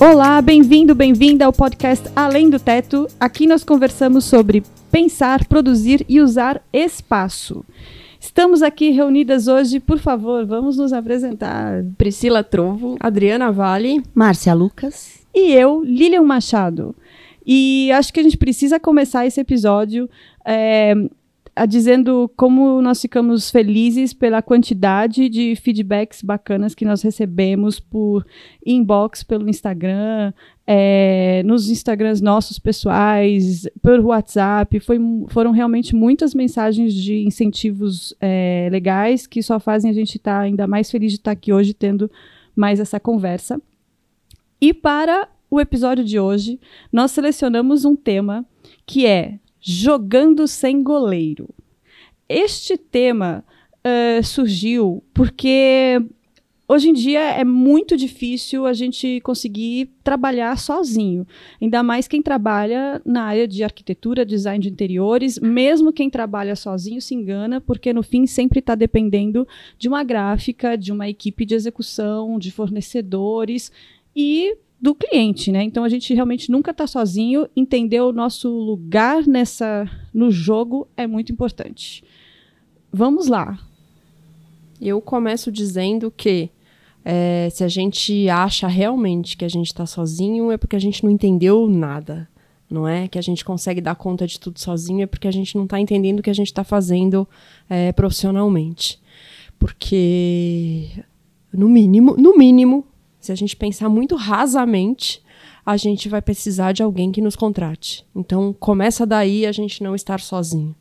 Olá, bem-vindo, bem-vinda ao podcast Além do Teto. Aqui nós conversamos sobre pensar, produzir e usar espaço. Estamos aqui reunidas hoje, por favor, vamos nos apresentar. Priscila Trovo, Adriana Vale, Márcia Lucas e eu, Lilian Machado. E acho que a gente precisa começar esse episódio é, a dizendo como nós ficamos felizes pela quantidade de feedbacks bacanas que nós recebemos por inbox pelo Instagram, é, nos Instagrams nossos pessoais, por WhatsApp. Foi, foram realmente muitas mensagens de incentivos é, legais que só fazem a gente estar tá ainda mais feliz de estar tá aqui hoje tendo mais essa conversa. E para o episódio de hoje, nós selecionamos um tema que é Jogando sem goleiro. Este tema uh, surgiu porque hoje em dia é muito difícil a gente conseguir trabalhar sozinho. Ainda mais quem trabalha na área de arquitetura, design de interiores. Mesmo quem trabalha sozinho se engana, porque no fim sempre está dependendo de uma gráfica, de uma equipe de execução, de fornecedores. E do cliente, né? Então a gente realmente nunca está sozinho. Entender o nosso lugar nessa no jogo é muito importante. Vamos lá. Eu começo dizendo que é, se a gente acha realmente que a gente está sozinho, é porque a gente não entendeu nada. Não é que a gente consegue dar conta de tudo sozinho, é porque a gente não está entendendo o que a gente está fazendo é, profissionalmente. Porque, no mínimo, no mínimo, se a gente pensar muito rasamente, a gente vai precisar de alguém que nos contrate. Então, começa daí a gente não estar sozinho.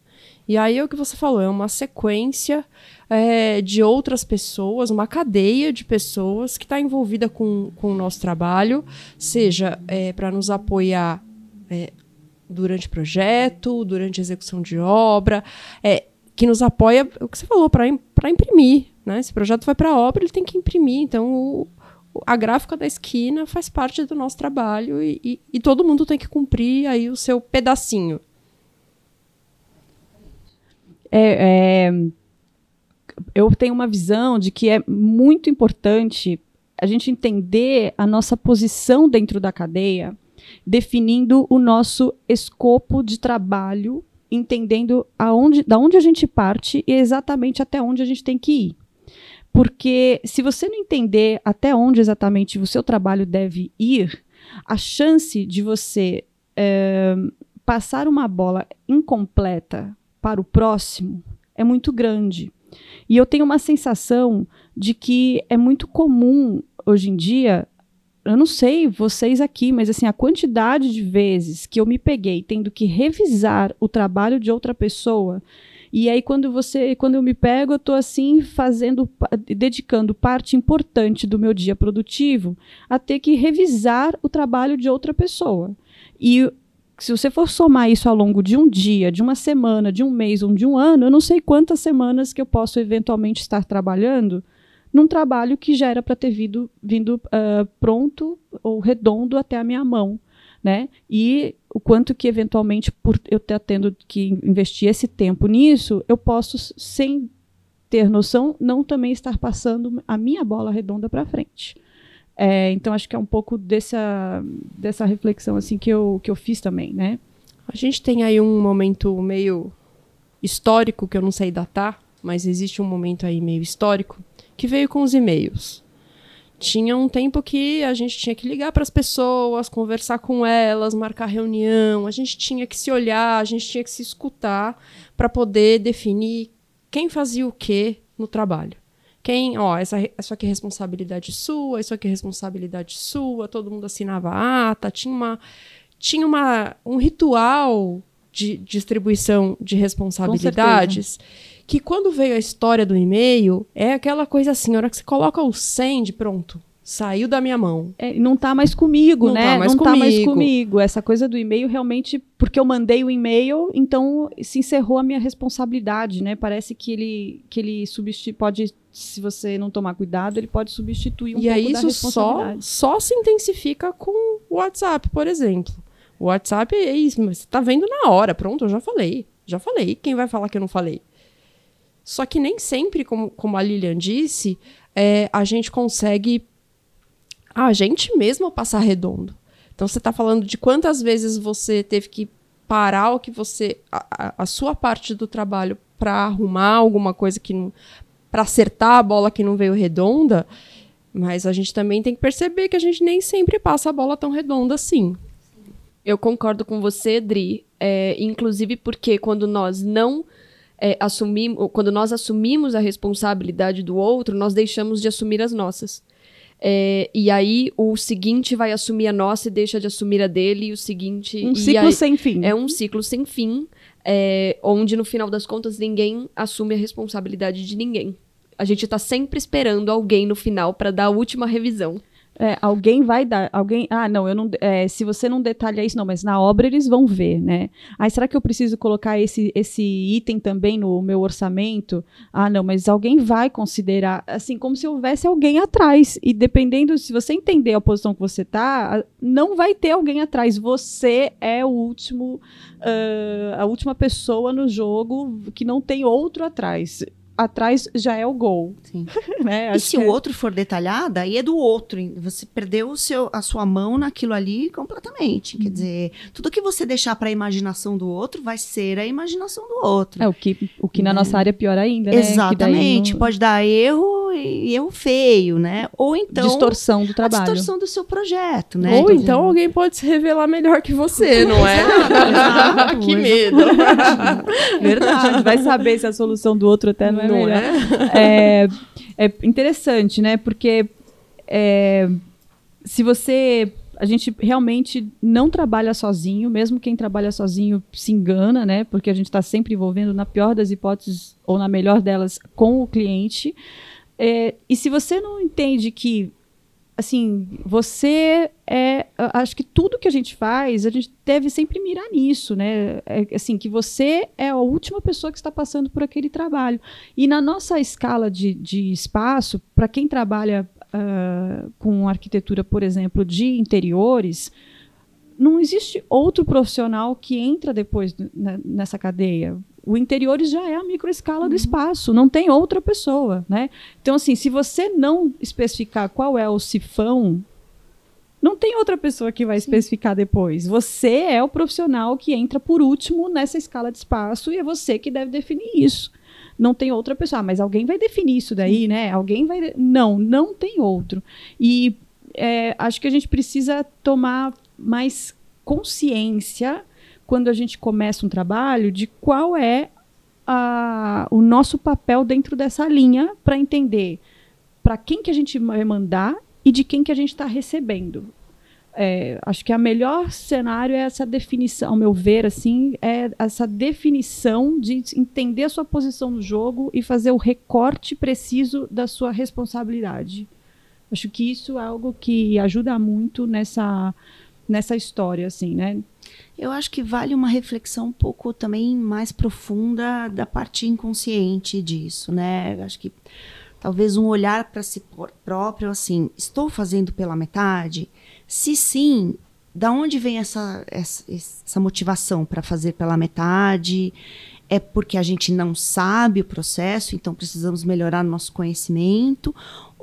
E aí é o que você falou, é uma sequência é, de outras pessoas, uma cadeia de pessoas que está envolvida com, com o nosso trabalho, seja é, para nos apoiar é, durante projeto, durante execução de obra, é, que nos apoia, o que você falou, para imprimir. Né? Esse projeto vai para a obra, ele tem que imprimir. Então, o, a gráfica da esquina faz parte do nosso trabalho e, e, e, todo mundo tem que cumprir aí o seu pedacinho. É, é, eu tenho uma visão de que é muito importante a gente entender a nossa posição dentro da cadeia, definindo o nosso escopo de trabalho, entendendo aonde, da onde a gente parte e exatamente até onde a gente tem que ir. Porque se você não entender até onde exatamente o seu trabalho deve ir, a chance de você é, passar uma bola incompleta para o próximo é muito grande. E eu tenho uma sensação de que é muito comum hoje em dia, eu não sei vocês aqui, mas assim, a quantidade de vezes que eu me peguei tendo que revisar o trabalho de outra pessoa e aí quando você, quando eu me pego, eu estou assim fazendo, dedicando parte importante do meu dia produtivo a ter que revisar o trabalho de outra pessoa. E se você for somar isso ao longo de um dia, de uma semana, de um mês ou de um ano, eu não sei quantas semanas que eu posso eventualmente estar trabalhando num trabalho que já era para ter vindo, vindo uh, pronto ou redondo até a minha mão né? E o quanto que eventualmente por eu estar tendo que investir esse tempo nisso, eu posso sem ter noção não também estar passando a minha bola redonda para frente. É, então acho que é um pouco dessa dessa reflexão assim que eu que eu fiz também, né? A gente tem aí um momento meio histórico que eu não sei datar, mas existe um momento aí meio histórico que veio com os e-mails tinha um tempo que a gente tinha que ligar para as pessoas, conversar com elas, marcar reunião, a gente tinha que se olhar, a gente tinha que se escutar para poder definir quem fazia o que no trabalho. Quem, ó, essa, isso aqui é responsabilidade sua, isso aqui é responsabilidade sua, todo mundo assinava ata, tinha uma tinha uma, um ritual de distribuição de responsabilidades que quando veio a história do e-mail, é aquela coisa assim, a hora que você coloca o send, pronto. Saiu da minha mão. É, não tá mais comigo, não né? Tá mais não comigo. tá mais comigo. Essa coisa do e-mail realmente, porque eu mandei o e-mail, então se encerrou a minha responsabilidade, né? Parece que ele, que ele substitui, pode, se você não tomar cuidado, ele pode substituir um e pouco aí, da responsabilidade. Só, só se intensifica com o WhatsApp, por exemplo. O WhatsApp é isso, você tá vendo na hora, pronto, eu já falei. Já falei. Quem vai falar que eu não falei? Só que nem sempre, como, como a Lilian disse, é, a gente consegue a gente mesmo passar redondo. Então você está falando de quantas vezes você teve que parar o que você a, a sua parte do trabalho para arrumar alguma coisa que não para acertar a bola que não veio redonda, mas a gente também tem que perceber que a gente nem sempre passa a bola tão redonda assim. Eu concordo com você, Dri. É, inclusive porque quando nós não é, assumimos, quando nós assumimos a responsabilidade do outro, nós deixamos de assumir as nossas. É, e aí o seguinte vai assumir a nossa e deixa de assumir a dele, e o seguinte. Um ciclo aí, sem fim. É um ciclo sem fim, é, onde no final das contas ninguém assume a responsabilidade de ninguém. A gente tá sempre esperando alguém no final para dar a última revisão. É, alguém vai dar, alguém, ah, não, eu não, é, se você não detalha isso, não, mas na obra eles vão ver, né? Ah, será que eu preciso colocar esse, esse item também no meu orçamento? Ah, não, mas alguém vai considerar, assim, como se houvesse alguém atrás, e dependendo, se você entender a posição que você tá, não vai ter alguém atrás, você é o último, uh, a última pessoa no jogo que não tem outro atrás atrás já é o gol. né? E se o é... outro for detalhado, aí é do outro. Você perdeu o seu, a sua mão naquilo ali completamente. Uhum. Quer dizer, tudo que você deixar para a imaginação do outro vai ser a imaginação do outro. É o que, o que na né? nossa área é pior ainda, né? Exatamente. Não... Pode dar erro e erro feio, né? Ou então distorção do trabalho, distorção do seu projeto, né? Ou então, então alguém pode se revelar melhor que você, não é? Exato, que medo. Verdade. Vai saber se a solução do outro até não é não melhor. É? é? é interessante, né? Porque é, se você a gente realmente não trabalha sozinho, mesmo quem trabalha sozinho se engana, né? Porque a gente está sempre envolvendo, na pior das hipóteses, ou na melhor delas, com o cliente. É, e se você não entende que assim, você é, acho que tudo que a gente faz, a gente deve sempre mirar nisso, né? É, assim, que você é a última pessoa que está passando por aquele trabalho. E na nossa escala de, de espaço, para quem trabalha uh, com arquitetura, por exemplo, de interiores, não existe outro profissional que entra depois nessa cadeia o interiores já é a microescala uhum. do espaço, não tem outra pessoa, né? Então, assim, se você não especificar qual é o sifão, não tem outra pessoa que vai especificar depois. Você é o profissional que entra por último nessa escala de espaço e é você que deve definir isso. Não tem outra pessoa, ah, mas alguém vai definir isso daí, né? Alguém vai. Não, não tem outro. E é, acho que a gente precisa tomar mais consciência quando a gente começa um trabalho, de qual é a, o nosso papel dentro dessa linha para entender para quem que a gente vai mandar e de quem que a gente está recebendo. É, acho que a melhor cenário é essa definição, ao meu ver, assim, é essa definição de entender a sua posição no jogo e fazer o recorte preciso da sua responsabilidade. Acho que isso é algo que ajuda muito nessa nessa história, assim, né? Eu acho que vale uma reflexão um pouco também mais profunda da parte inconsciente disso, né? Acho que talvez um olhar para si próprio, assim, estou fazendo pela metade? Se sim, da onde vem essa, essa, essa motivação para fazer pela metade? É porque a gente não sabe o processo, então precisamos melhorar nosso conhecimento?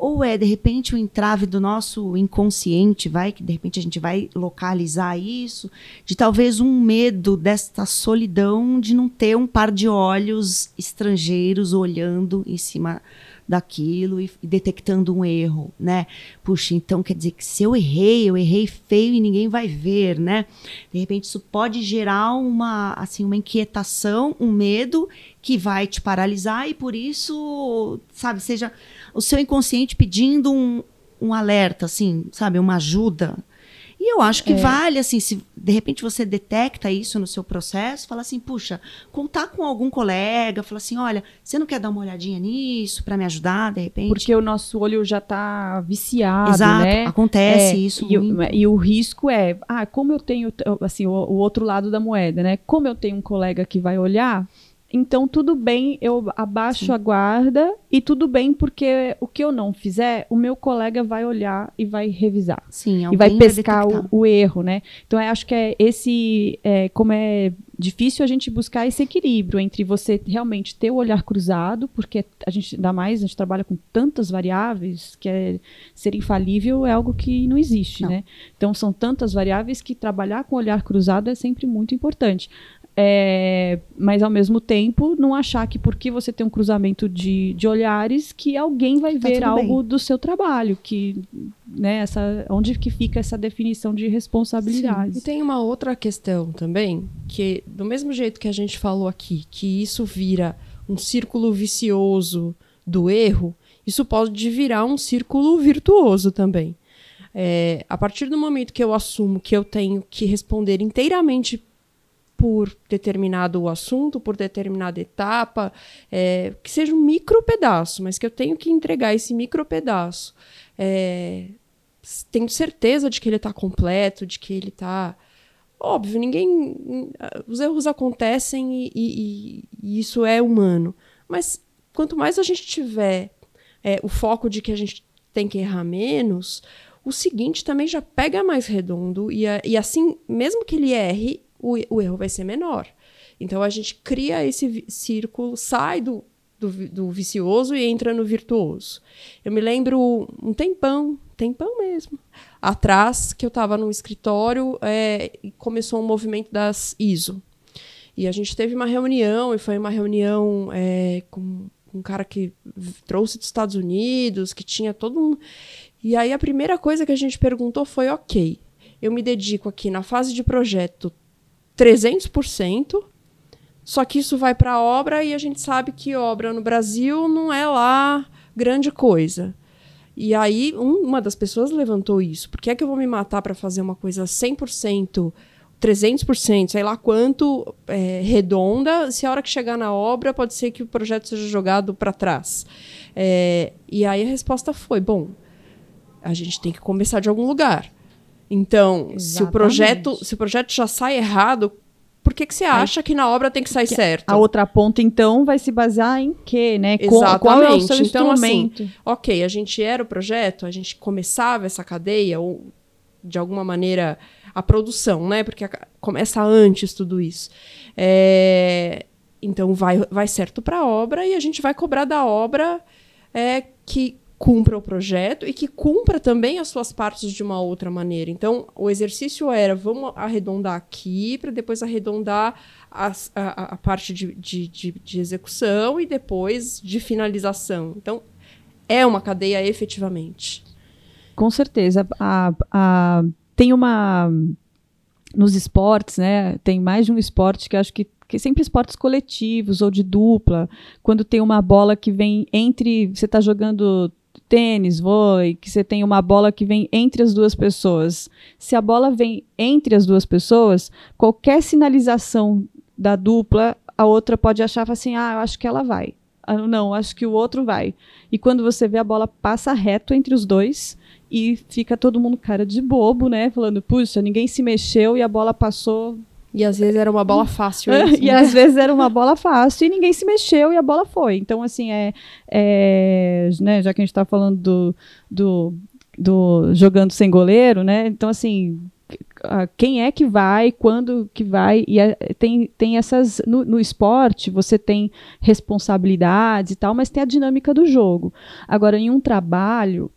Ou é de repente o entrave do nosso inconsciente, vai que de repente a gente vai localizar isso, de talvez um medo desta solidão de não ter um par de olhos estrangeiros olhando em cima daquilo e, e, detectando um erro, né? Puxa, então quer dizer que se eu errei, eu errei feio e ninguém vai ver, né? De repente isso pode gerar uma assim uma inquietação, um medo que vai te paralisar e por isso, sabe, seja o seu inconsciente pedindo um, um alerta, assim, sabe, uma ajuda. E eu acho que é. vale, assim, se de repente você detecta isso no seu processo, fala assim, puxa, contar com algum colega, fala assim, olha, você não quer dar uma olhadinha nisso para me ajudar, de repente? Porque o nosso olho já está viciado, Exato, né? acontece é, isso. E, e, o risco é, ah, como eu tenho, assim, o, o outro lado da moeda, né? Como eu tenho um colega que vai olhar, então, tudo bem, eu abaixo Sim. a guarda e tudo bem, porque o que eu não fizer, o meu colega vai olhar e vai revisar. Sim, e vai pescar vai o, o, erro, né? Então, eu acho que é esse, é, como é difícil a gente buscar esse equilíbrio entre você realmente ter o olhar cruzado, porque a gente, ainda mais, a gente trabalha com tantas variáveis que é, ser infalível é algo que não existe, Não. né? Então, são tantas variáveis que trabalhar com o olhar cruzado é sempre muito importante. É, mas ao mesmo tempo não achar que porque você tem um cruzamento de, de olhares que alguém vai Tá ver algo bem. do seu trabalho que né essa onde que fica essa definição de E responsabilidades tem uma outra questão também, que do mesmo jeito que a gente falou aqui, que isso vira um círculo vicioso do erro, isso pode virar um círculo virtuoso também. É, a partir do momento que eu assumo que eu tenho que responder inteiramente por determinado assunto, por determinada etapa, é, que seja um micro pedaço, mas que eu tenho que entregar esse micro pedaço. É, tendo certeza de que ele está completo, de que ele está. Óbvio, ninguém. Os erros acontecem e, e- e isso é humano. Mas quanto mais a gente tiver é, o foco de que a gente tem que errar menos, o seguinte também já pega mais redondo e, e assim, mesmo que ele erre, o, o erro vai ser menor. Então a gente cria esse círculo, sai do, do, do vicioso e entra no virtuoso. Eu me lembro um tempão, tempão mesmo, atrás, que eu estava no escritório é, e começou um movimento das ISO. E a gente teve uma reunião, e foi uma reunião é, com um cara que trouxe dos Estados Unidos, que tinha todo um. E aí a primeira coisa que a gente perguntou foi: ok, eu me dedico aqui na fase de projeto 300%, só que isso vai para obra e a gente sabe que obra no Brasil não é lá grande coisa. E aí um- uma das pessoas levantou isso. Por que é que eu vou me matar para fazer uma coisa 100%, 300%, sei lá quanto, é, redonda, se a hora que chegar na obra pode ser que o projeto seja jogado para trás? É, e aí a resposta foi: bom, a gente tem que começar de algum lugar. Então, se o Exatamente. projeto, se o projeto já sai errado, por que, que você acha que na obra tem que sair certo? a outra ponta então vai se basear em quê né Com- qual é o seu Exatamente. Então, assim, instrumento ok, a gente era o projeto, a gente começava essa cadeia, ou de alguma maneira a produção, né? Porque a- começa antes tudo isso. É, então vai, vai certo para a obra e a gente vai cobrar da obra é, que cumpra o projeto e que cumpra também as suas partes de uma outra maneira. Então, o exercício era, vamos arredondar aqui para depois arredondar as- a, a- parte de, de, de, de execução e depois de finalização. Então, é uma cadeia efetivamente. Com certeza. A, a- tem uma. Nos esportes, né? Tem mais de um esporte que acho que, que sempre esportes coletivos ou de dupla. Quando tem uma bola que vem entre. Você está jogando tênis, vôlei, que você tem uma bola que vem entre as duas pessoas. Se a bola vem entre as duas pessoas, qualquer sinalização da dupla, a outra pode achar assim: ah, eu acho que ela vai. Ah, não, acho que o outro vai. E quando você vê a bola passa reto entre os dois e fica todo mundo cara de bobo, né? Falando, puxa, ninguém se mexeu e a bola passou. E às vezes era uma bola fácil. e mesmo. às vezes era uma bola fácil e ninguém se mexeu e a bola foi. Então, assim, é. é, né, já que a gente tá falando do, do, do jogando sem goleiro, né? Então, assim. Quem é que vai, quando que vai, e é- tem, tem essas. No, no esporte, você tem responsabilidades e tal, mas tem a dinâmica do jogo. Agora, em um trabalho,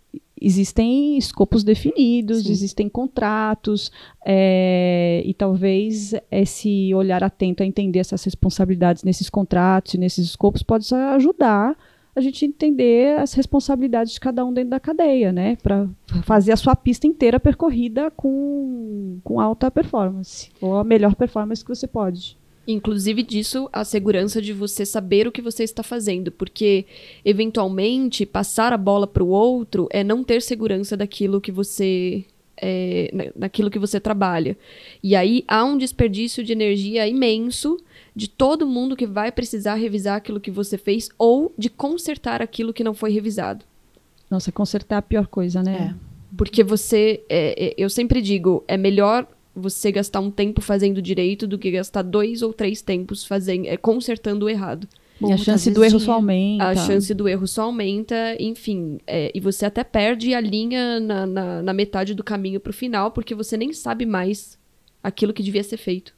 existem escopos definidos, Sim. existem contratos, é, e talvez esse olhar atento a entender essas responsabilidades nesses contratos e nesses escopos pode ajudar a gente entender as responsabilidades de cada um dentro da cadeia, né? Para fazer a sua pista inteira percorrida com, com alta performance, ou a melhor performance que você pode. Inclusive disso, a segurança de você saber o que você está fazendo, porque eventualmente passar a bola para o outro é não ter segurança daquilo que você é, na- naquilo que você trabalha. E aí há um desperdício de energia imenso de todo mundo que vai precisar revisar aquilo que você fez ou de consertar aquilo que não foi revisado. Nossa, consertar é a pior coisa, né? Porque você, é, é, eu sempre digo, é melhor você gastar um tempo fazendo direito do que gastar dois ou três tempos fazendo, é, consertando o errado. E a chance do erro só aumenta. A chance do erro só aumenta, enfim. é, e você até perde a linha na, na, na metade do caminho pro final, porque você nem sabe mais aquilo que devia ser feito.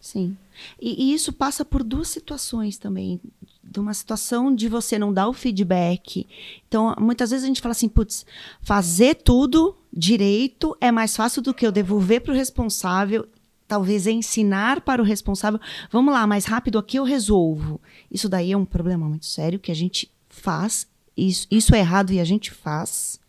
Sim. E, e isso passa por duas situações também. De uma situação de você não dar o feedback. Então, muitas vezes a gente fala assim, putz, fazer tudo direito é mais fácil do que eu devolver para o responsável talvez ensinar para o responsável, vamos lá, mais rápido aqui eu resolvo. Isso daí é um problema muito sério que a gente faz, isso, isso é errado e a gente faz.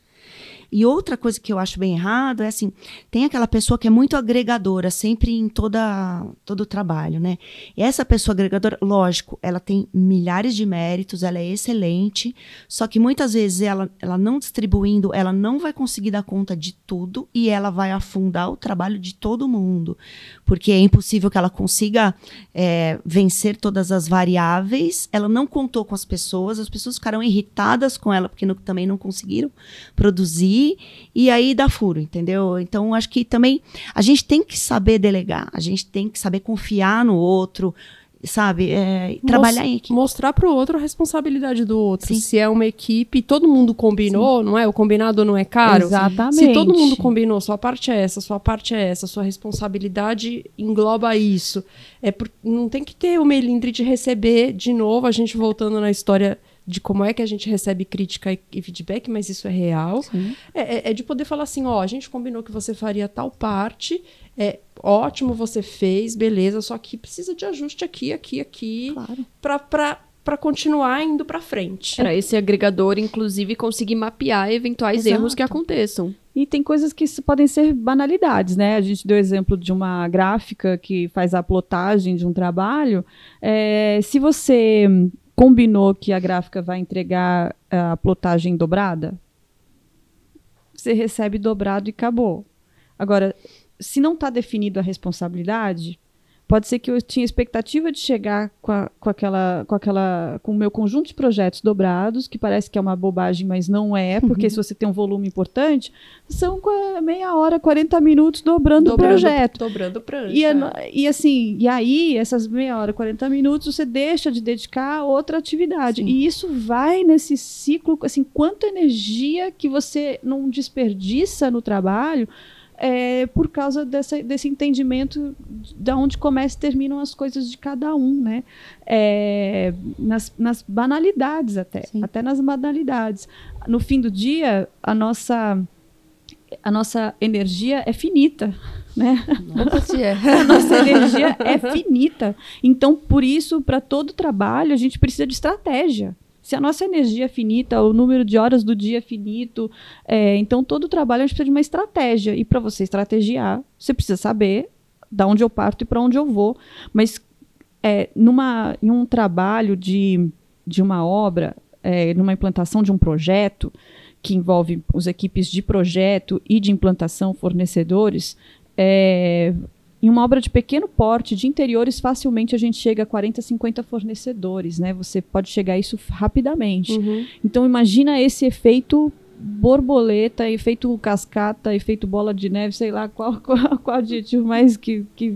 E outra coisa que eu acho bem errado é assim, tem aquela pessoa que é muito agregadora, sempre em toda todo o trabalho, né? E essa pessoa agregadora, lógico, ela tem milhares de méritos, ela é excelente, só que muitas vezes ela, ela não distribuindo, ela não vai conseguir dar conta de tudo e ela vai afundar o trabalho de todo mundo, porque é impossível que ela consiga é, vencer todas as variáveis, ela não contou com as pessoas, as pessoas ficaram irritadas com ela porque não, também não conseguiram produzir e aí dá furo, entendeu? Então acho que também a gente tem que saber delegar, a gente tem que saber confiar no outro, sabe? É, trabalhar em equipe. Mostrar para o outro a responsabilidade do outro. Sim. Se é uma equipe, todo mundo combinou, Sim. não é? O combinado não é caro. Exatamente. Se todo mundo combinou, sua parte é essa, sua parte é essa, sua responsabilidade engloba isso. É por, não tem que ter o melindre de receber de novo, a gente voltando na história de como é que a gente recebe crítica e, feedback, mas isso é real. É, é, é, de poder falar assim, ó, a gente combinou que você faria tal parte, é ótimo, você fez, beleza, só que precisa de ajuste aqui, aqui, aqui, claro. para para continuar indo para frente. Para esse agregador, inclusive, conseguir mapear eventuais Exato. erros que aconteçam. E tem coisas que podem ser banalidades, né? A gente deu exemplo de uma gráfica que faz a plotagem de um trabalho. É, se você combinou que a gráfica vai entregar a plotagem dobrada, você recebe dobrado e acabou. Agora, se não está definida a responsabilidade, Pode ser que eu tinha expectativa de chegar com, a, com, aquela, com aquela, com o meu conjunto de projetos dobrados, que parece que é uma bobagem, mas não é, porque uhum. se você tem um volume importante, são meia hora, 40 minutos dobrando, dobrando o projeto. Dobrando prancha. E, e assim, e aí, essas meia hora, 40 minutos, você deixa de dedicar a outra atividade. Sim. E isso vai nesse ciclo, assim, quanta energia que você não desperdiça no trabalho é, por causa dessa, desse entendimento de onde começam e terminam as coisas de cada um, né? É, nas, nas, banalidades até, Sim. até nas banalidades. No fim do dia, a nossa a nossa energia é finita, né? A nossa energia é finita. Então, por isso, para todo trabalho, a gente precisa de estratégia. Se a nossa energia é finita, o número de horas do dia é finito, é, então todo o trabalho a gente precisa de uma estratégia. E para você estrategiar, você precisa saber da onde eu parto e para onde eu vou. Mas é, numa, em um trabalho de, de uma obra, é, numa implantação de um projeto, que envolve as equipes de projeto e de implantação, fornecedores, é, em uma obra de pequeno porte, de interiores, facilmente a gente chega a 40, 50 fornecedores, né? Você pode chegar a isso rapidamente. Uhum. Então imagina esse efeito borboleta, efeito cascata, efeito bola de neve, sei lá qual, qual, qual adjetivo mais que, que.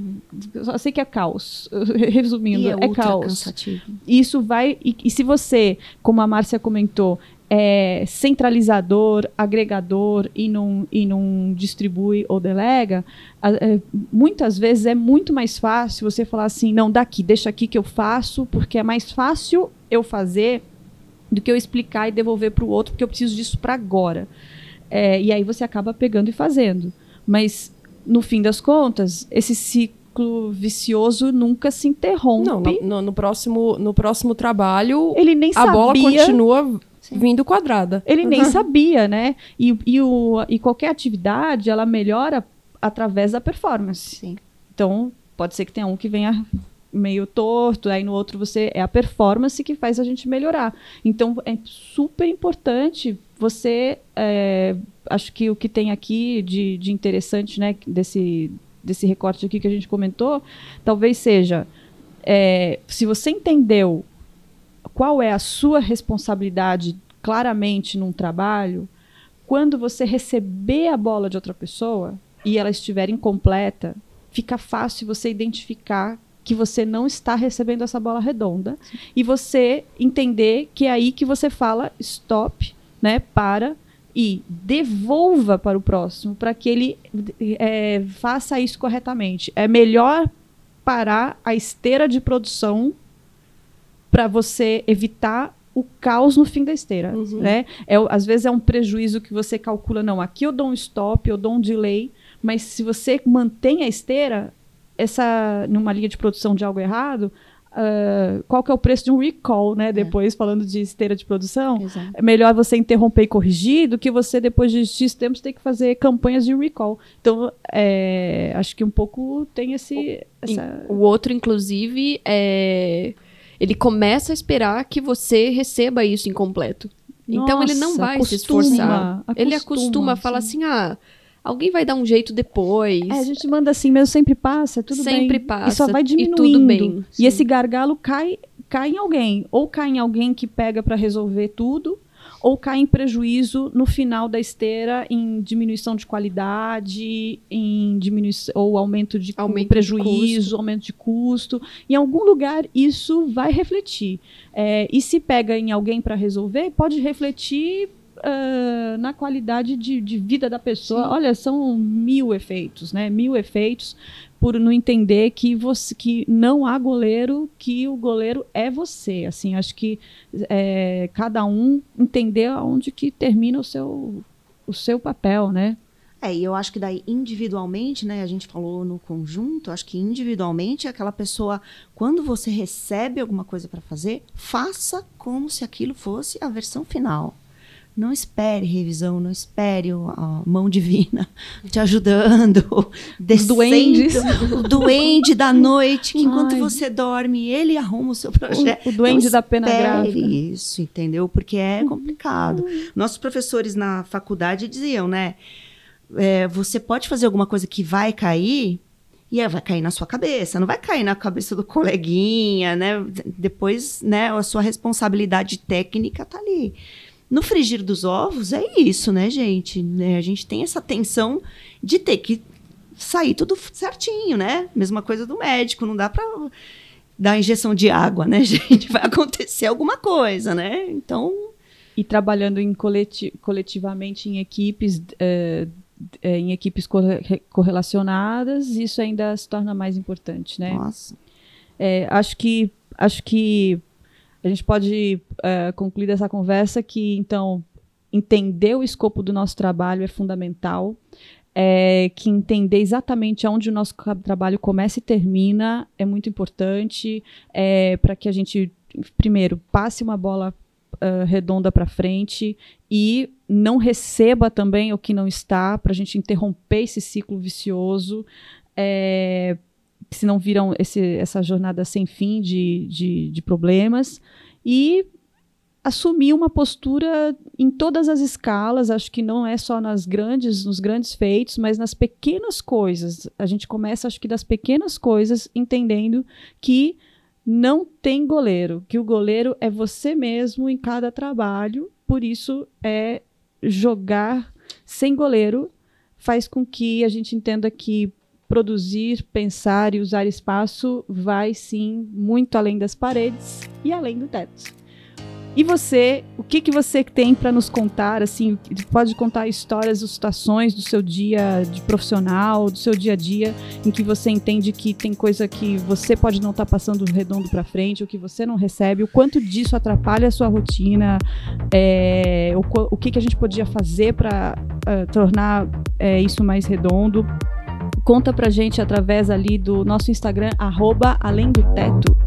Só sei que é caos. Resumindo, e é, é caos. Cansativo. Isso vai. E, e se você, como a Márcia comentou, é, centralizador, agregador e não, e não distribui ou delega, é, muitas vezes é muito mais fácil você falar assim, não, daqui, deixa aqui que eu faço, porque é mais fácil eu fazer do que eu explicar e devolver para o outro, porque eu preciso disso para agora. É, e aí você acaba pegando e fazendo. Mas, no fim das contas, esse ciclo vicioso nunca se interrompe. Não, no, no, no próximo, no próximo trabalho, ele nem a sabia. bola continua Sim. vindo quadrada. Ele nem sabia, né? E, e, o, e qualquer atividade, ela melhora através da performance. Sim. Então, pode ser que tenha um que venha meio torto, aí no outro você é a performance que faz a gente melhorar. Então é super importante você, é, acho que o que tem aqui de, de interessante, né, desse desse recorte aqui que a gente comentou, talvez seja é, se você entendeu qual é a sua responsabilidade claramente num trabalho, quando você receber a bola de outra pessoa e ela estiver incompleta, fica fácil você identificar que você não está recebendo essa bola redonda Sim. e você entender que é aí que você fala stop, né, para e devolva para o próximo para que ele é, faça isso corretamente. É melhor parar a esteira de produção para você evitar o caos no fim da esteira, Uhum. né? É, o- às vezes é um prejuízo que você calcula, não, aqui eu dou um stop, eu dou um delay, mas se você mantém a esteira, essa numa linha de produção de algo errado, ah, qual que é o preço de um recall, né? Depois falando de esteira de produção, Exato. é melhor você interromper e corrigir do que você, depois de X tempos, ter que fazer campanhas de recall. Então, é, acho que um pouco tem esse. Essa... O outro, inclusive, é. Ele começa a esperar que você receba isso incompleto. então ele não Nossa, vai se acostuma, esforçar. ele acostuma, acostuma, fala sim. assim: ah, alguém vai dar um jeito depois. É, a gente manda assim mesmo, sempre passa, tudo bem. Sempre E passa, só vai e diminuindo. tudo bem, E sim. esse gargalo cai, cai em alguém. Ou cai em alguém que pega para resolver tudo, ou cai em prejuízo no final da esteira, em diminuição de qualidade, em diminuição ou aumento de Aumento de prejuízo, custo. aumento de custo. Em algum lugar isso vai refletir. É, e se pega em alguém para resolver, pode refletir ah, na qualidade de, de vida da pessoa. Olha, são mil efeitos, né? Mil efeitos por não entender que você que não há goleiro, que o goleiro é você. Assim, acho que é, cada um entender aonde que termina o seu o seu papel, né? É, e eu acho que daí individualmente, né, a gente falou no conjunto, acho que individualmente aquela pessoa, quando você recebe alguma coisa para fazer, faça como se aquilo fosse a versão final. Não espere revisão, não espere a mão divina te ajudando, descendo, duendes. o duende da noite, que enquanto Ai. você dorme, ele arruma o seu projeto. O, o duende Não da pena gráfica. isso, entendeu? Porque é complicado. Nossos professores na faculdade diziam, né? é, você pode fazer alguma coisa que vai cair e aí vai cair na sua cabeça, não vai cair na cabeça do coleguinha, né? Depois, né, a sua responsabilidade técnica tá ali. No frigir dos ovos é isso, né, gente? Né, A gente tem essa tensão de ter que sair tudo certinho, né? Mesma coisa do médico, não dá para dar injeção de água, né, gente? Vai acontecer alguma coisa, né? Então, E trabalhando em coleti coletivamente em equipes, eh, em equipes corre- correlacionadas, isso ainda se torna mais importante, né? nossa. É, acho que acho que a gente pode é, concluir essa conversa que então entender o escopo do nosso trabalho é fundamental. É, que entender exatamente aonde o nosso trabalho começa e termina é muito importante para que a gente primeiro passe uma bola ah, redonda para frente e não receba também o que não está para a gente interromper esse ciclo vicioso é, que senão viram esse, essa jornada sem fim de, de, de problemas e assumir uma postura em todas as escalas, acho que não é só nas grandes, nos grandes feitos, mas nas pequenas coisas. A gente começa, acho que das pequenas coisas, entendendo que não tem goleiro, que o goleiro é você mesmo em cada trabalho, por isso é jogar sem goleiro faz com que a gente entenda que produzir, pensar e usar espaço vai sim muito além das paredes e além do teto. E você, o que que você tem para nos contar? Assim, pode contar histórias ou situações do seu dia de profissional, do seu dia a dia, em que você entende que tem coisa que você pode não estar passando redondo para frente, ou que você não recebe, o quanto disso atrapalha a sua rotina, é, o, o que que a gente podia fazer para tornar é, isso mais redondo? Conta pra gente através ali do nosso Instagram, arroba Além do Teto.